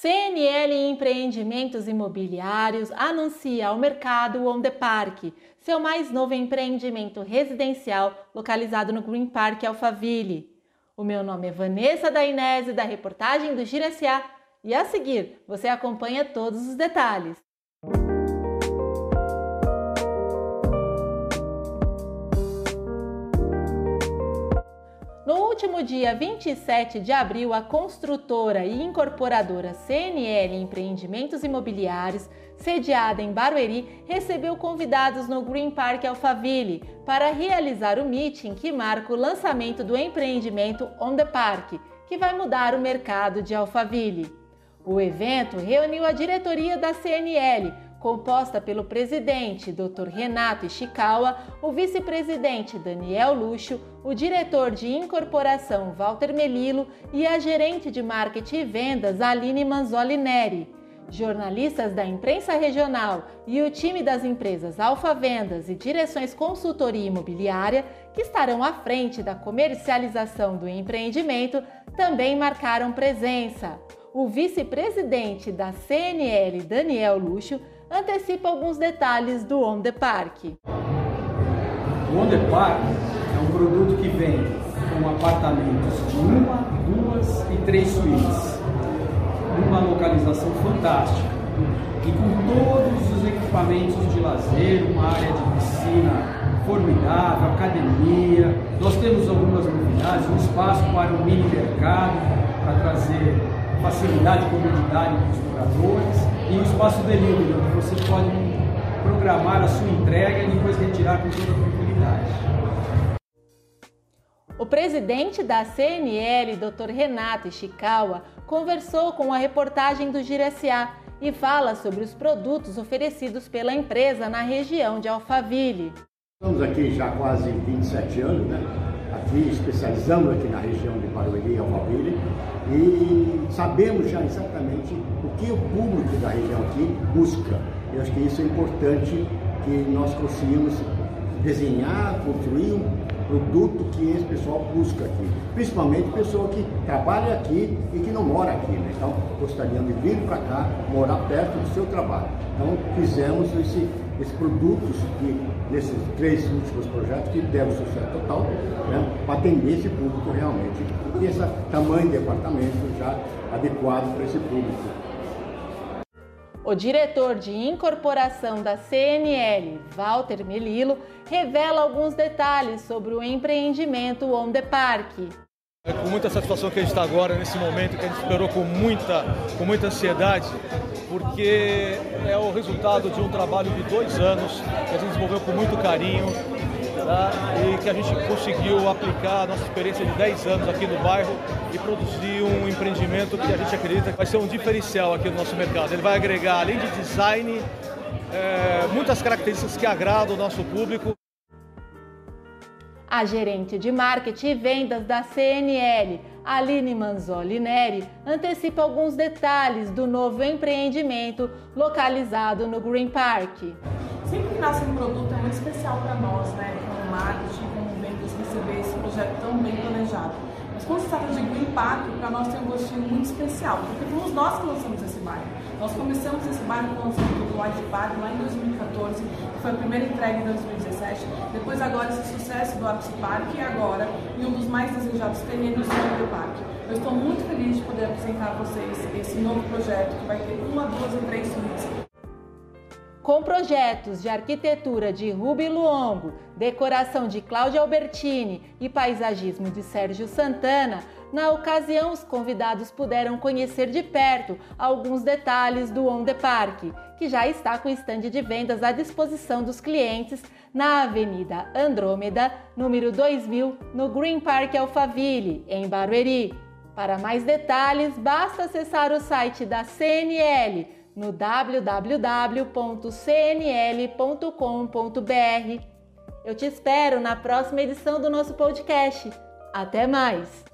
CNL Empreendimentos Imobiliários anuncia ao mercado o On The Park, seu mais novo empreendimento residencial localizado no Green Park Alphaville. O meu nome é Vanessa Dainese, da reportagem do Gira S.A. E a seguir, você acompanha todos os detalhes. No último dia 27 de abril, a construtora e incorporadora CNL Empreendimentos Imobiliários, sediada em Barueri, recebeu convidados no Green Park Alphaville para realizar o meeting que marca o lançamento do empreendimento On The Park, que vai mudar o mercado de Alphaville. O evento reuniu a diretoria da CNL, composta pelo presidente Dr. Renato Ishikawa, o vice-presidente Daniel Luxo, o diretor de incorporação Walter Melilo e a gerente de marketing e vendas Aline Manzoli Neri. Jornalistas da imprensa regional e o time das empresas Alfa Vendas e Direções Consultoria Imobiliária, que estarão à frente da comercialização do empreendimento, também marcaram presença. O vice-presidente da CNL, Daniel Luxo, antecipa alguns detalhes do On The Park. O On The Park é um produto que vem com apartamentos de uma, duas e três suítes, numa localização fantástica e com todos os equipamentos de lazer, uma área de piscina formidável, academia. Nós temos algumas novidades, um espaço para um mini mercado para trazer facilidade e comodidade para os moradores e o espaço delivery, onde você pode programar a sua entrega e depois retirar com toda tranquilidade. O presidente da CNL, Dr. Renato Ishikawa, conversou com a reportagem do Gira SA e fala sobre os produtos oferecidos pela empresa na região de Alphaville. Estamos aqui já há quase 27 anos, né? Aqui especializamos aqui na região de Barueri e Alphaville e sabemos já exatamente o que o público da região aqui busca. Eu acho que isso é importante que nós conseguimos desenhar, construir produto que esse pessoal busca aqui. Principalmente pessoa que trabalha aqui e que não mora aqui. Né? Então, gostariam de vir para cá, morar perto do seu trabalho. Então, fizemos esse, esses produtos que, nesses três últimos projetos que deram sucesso total, né? para atender esse público realmente. E esse tamanho de apartamento já adequado para esse público. O diretor de incorporação da CNL, Walter Melilo, revela alguns detalhes sobre o empreendimento On The Park. É com muita satisfação que a gente está agora, nesse momento que a gente esperou com muita, com muita ansiedade, porque é o resultado de um trabalho de dois anos que a gente desenvolveu com muito carinho tá? e que a gente conseguiu aplicar a nossa experiência de 10 anos aqui no bairro e produzir um empreendimento que a gente acredita que vai ser um diferencial aqui no nosso mercado. Ele vai agregar, além de design, é, muitas características que agradam o nosso público. A gerente de marketing e vendas da CNL, Aline Manzoli Neri, antecipa alguns detalhes do novo empreendimento localizado no Green Park. Sempre que nasce um produto é muito especial para nós, né? Como marketing, como vendas, receber esse projeto tão bem planejado. Mas quando se trata de Park, para nós tem um gostinho muito especial, porque fomos nós que lançamos esse bairro. Nós começamos esse bairro com o lançamento do White Park lá em 2014, que foi a primeira entrega em 2017. Depois agora esse sucesso do Apps Park e agora em um dos mais desejados terrenos do White Park. Eu estou muito feliz de poder apresentar a vocês esse novo projeto que vai ter uma, duas e três suítes com projetos de arquitetura de Rubi Luongo, decoração de Cláudia Albertini e paisagismo de Sérgio Santana, na ocasião os convidados puderam conhecer de perto alguns detalhes do On The Park, que já está com estande de vendas à disposição dos clientes na Avenida Andrômeda, número 2000, no Green Park Alphaville, em Barueri. Para mais detalhes, basta acessar o site da CNL no www.cnl.com.br. Eu te espero na próxima edição do nosso podcast. Até mais!